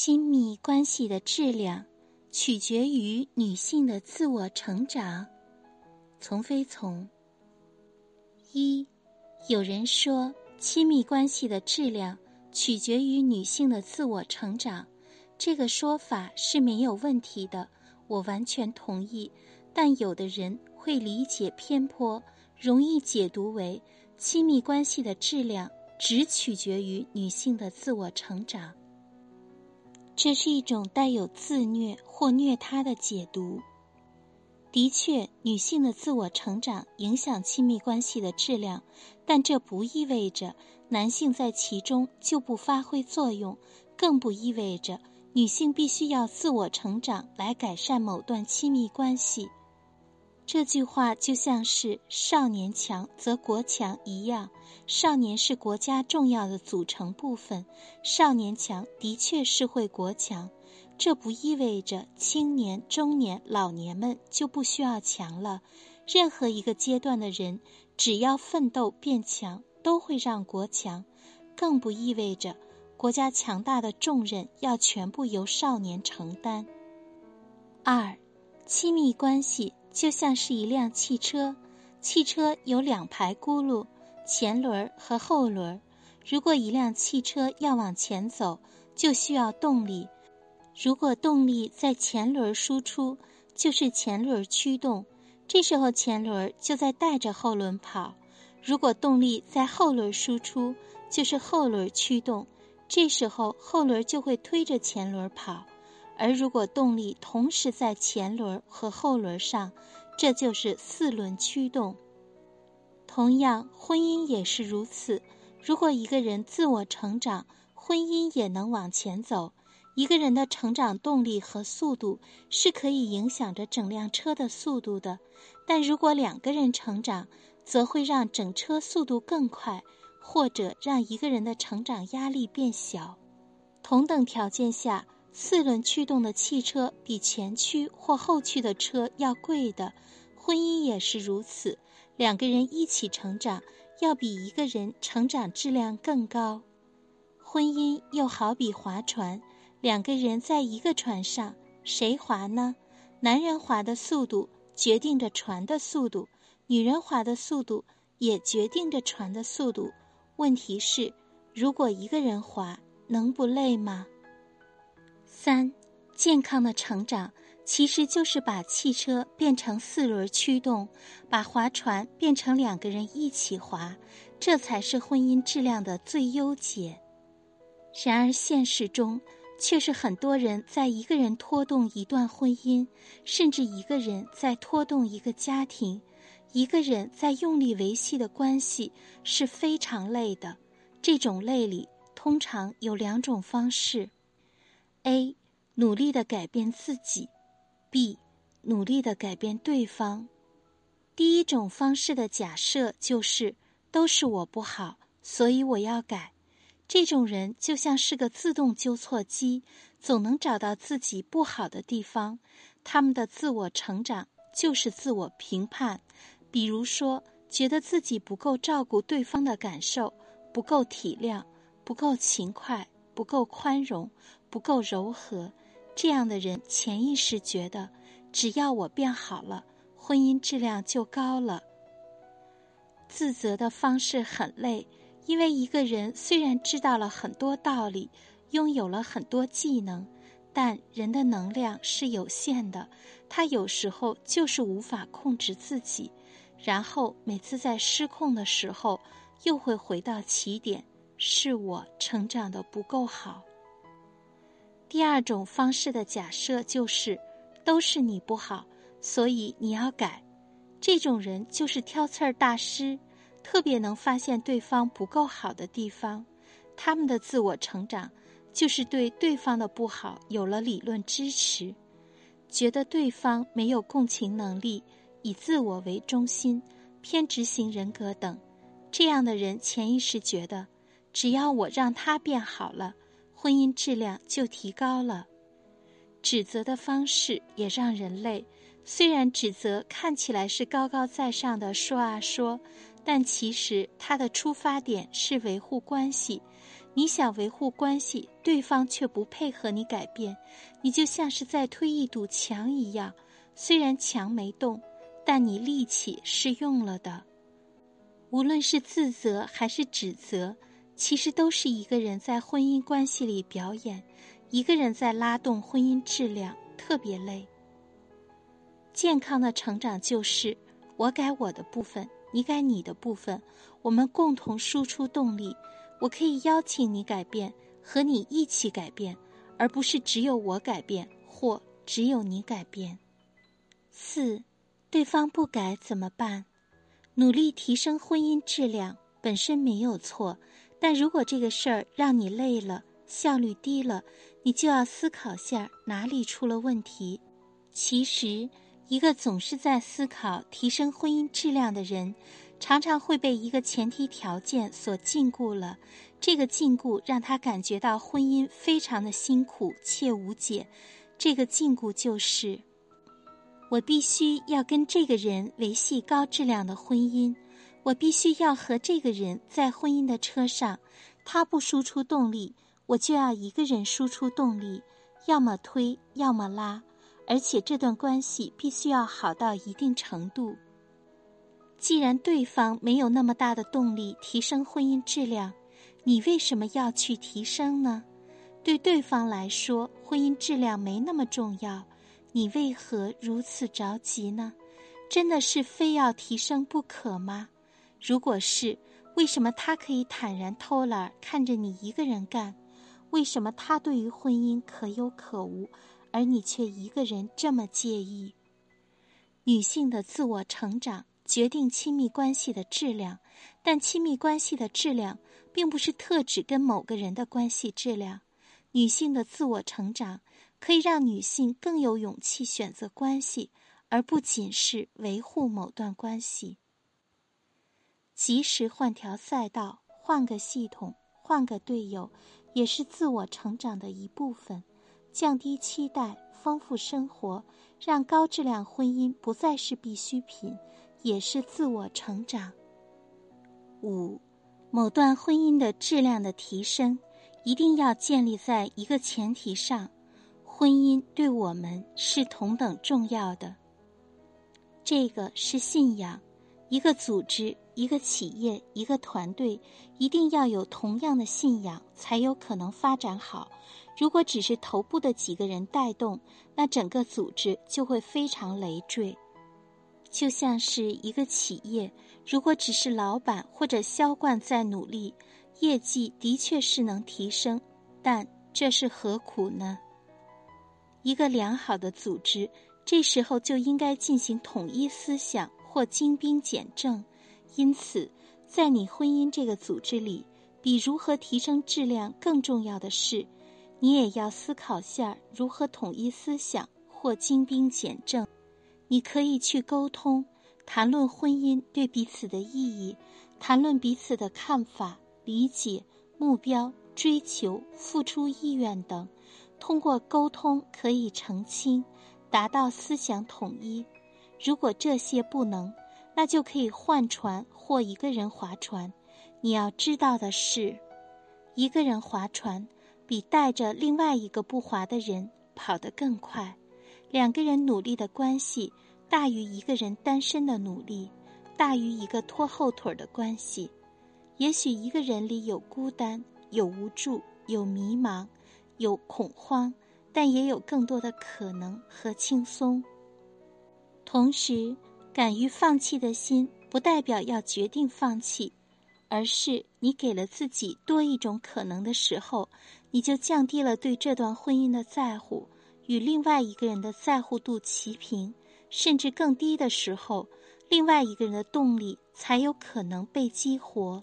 亲密关系的质量取决于女性的自我成长。从非从。一，有人说亲密关系的质量取决于女性的自我成长，这个说法是没有问题的，我完全同意。但有的人会理解偏颇，容易解读为亲密关系的质量只取决于女性的自我成长。这是一种带有自虐或虐他的解读。的确，女性的自我成长影响亲密关系的质量，但这不意味着男性在其中就不发挥作用，更不意味着女性必须要自我成长来改善某段亲密关系。这句话就像是“少年强则国强”一样，少年是国家重要的组成部分，少年强的确是会国强，这不意味着青年、中年、老年们就不需要强了。任何一个阶段的人，只要奋斗变强，都会让国强，更不意味着国家强大的重任要全部由少年承担。二，亲密关系。就像是一辆汽车，汽车有两排轱辘，前轮和后轮。如果一辆汽车要往前走，就需要动力。如果动力在前轮输出，就是前轮驱动，这时候前轮就在带着后轮跑。如果动力在后轮输出，就是后轮驱动，这时候后轮就会推着前轮跑。而如果动力同时在前轮和后轮上，这就是四轮驱动。同样，婚姻也是如此。如果一个人自我成长，婚姻也能往前走。一个人的成长动力和速度是可以影响着整辆车的速度的。但如果两个人成长，则会让整车速度更快，或者让一个人的成长压力变小。同等条件下。四轮驱动的汽车比前驱或后驱的车要贵的，婚姻也是如此。两个人一起成长，要比一个人成长质量更高。婚姻又好比划船，两个人在一个船上，谁划呢？男人划的速度决定着船的速度，女人划的速度也决定着船的速度。问题是，如果一个人划，能不累吗？三，健康的成长其实就是把汽车变成四轮驱动，把划船变成两个人一起划，这才是婚姻质量的最优解。然而现实中，却是很多人在一个人拖动一段婚姻，甚至一个人在拖动一个家庭，一个人在用力维系的关系是非常累的。这种累里通常有两种方式。A，努力的改变自己；B，努力的改变对方。第一种方式的假设就是都是我不好，所以我要改。这种人就像是个自动纠错机，总能找到自己不好的地方。他们的自我成长就是自我评判，比如说觉得自己不够照顾对方的感受，不够体谅，不够勤快，不够宽容。不够柔和，这样的人潜意识觉得，只要我变好了，婚姻质量就高了。自责的方式很累，因为一个人虽然知道了很多道理，拥有了很多技能，但人的能量是有限的，他有时候就是无法控制自己，然后每次在失控的时候，又会回到起点，是我成长的不够好。第二种方式的假设就是，都是你不好，所以你要改。这种人就是挑刺儿大师，特别能发现对方不够好的地方。他们的自我成长就是对对方的不好有了理论支持，觉得对方没有共情能力，以自我为中心，偏执型人格等。这样的人潜意识觉得，只要我让他变好了。婚姻质量就提高了。指责的方式也让人累。虽然指责看起来是高高在上的说啊说，但其实他的出发点是维护关系。你想维护关系，对方却不配合你改变，你就像是在推一堵墙一样。虽然墙没动，但你力气是用了的。无论是自责还是指责，其实都是一个人在婚姻关系里表演，一个人在拉动婚姻质量，特别累。健康的成长就是我改我的部分。你改你的部分，我们共同输出动力。我可以邀请你改变，和你一起改变，而不是只有我改变或只有你改变。四，对方不改怎么办？努力提升婚姻质量本身没有错，但如果这个事儿让你累了，效率低了，你就要思考下哪里出了问题。其实。一个总是在思考提升婚姻质量的人，常常会被一个前提条件所禁锢了。这个禁锢让他感觉到婚姻非常的辛苦且无解。这个禁锢就是：我必须要跟这个人维系高质量的婚姻，我必须要和这个人在婚姻的车上。他不输出动力，我就要一个人输出动力，要么推，要么拉。而且这段关系必须要好到一定程度。既然对方没有那么大的动力提升婚姻质量，你为什么要去提升呢？对对方来说，婚姻质量没那么重要，你为何如此着急呢？真的是非要提升不可吗？如果是，为什么他可以坦然偷懒，看着你一个人干？为什么他对于婚姻可有可无？而你却一个人这么介意。女性的自我成长决定亲密关系的质量，但亲密关系的质量并不是特指跟某个人的关系质量。女性的自我成长可以让女性更有勇气选择关系，而不仅是维护某段关系。及时换条赛道，换个系统，换个队友，也是自我成长的一部分。降低期待，丰富生活，让高质量婚姻不再是必需品，也是自我成长。五，某段婚姻的质量的提升，一定要建立在一个前提上：婚姻对我们是同等重要的。这个是信仰。一个组织、一个企业、一个团队，一定要有同样的信仰，才有可能发展好。如果只是头部的几个人带动，那整个组织就会非常累赘。就像是一个企业，如果只是老板或者销冠在努力，业绩的确是能提升，但这是何苦呢？一个良好的组织，这时候就应该进行统一思想或精兵简政。因此，在你婚姻这个组织里，比如何提升质量更重要的是。你也要思考下如何统一思想或精兵简政。你可以去沟通，谈论婚姻对彼此的意义，谈论彼此的看法、理解、目标、追求、付出意愿等。通过沟通可以澄清，达到思想统一。如果这些不能，那就可以换船或一个人划船。你要知道的是，一个人划船。比带着另外一个不划的人跑得更快，两个人努力的关系大于一个人单身的努力，大于一个拖后腿的关系。也许一个人里有孤单，有无助，有迷茫，有恐慌，但也有更多的可能和轻松。同时，敢于放弃的心，不代表要决定放弃。而是你给了自己多一种可能的时候，你就降低了对这段婚姻的在乎，与另外一个人的在乎度齐平，甚至更低的时候，另外一个人的动力才有可能被激活。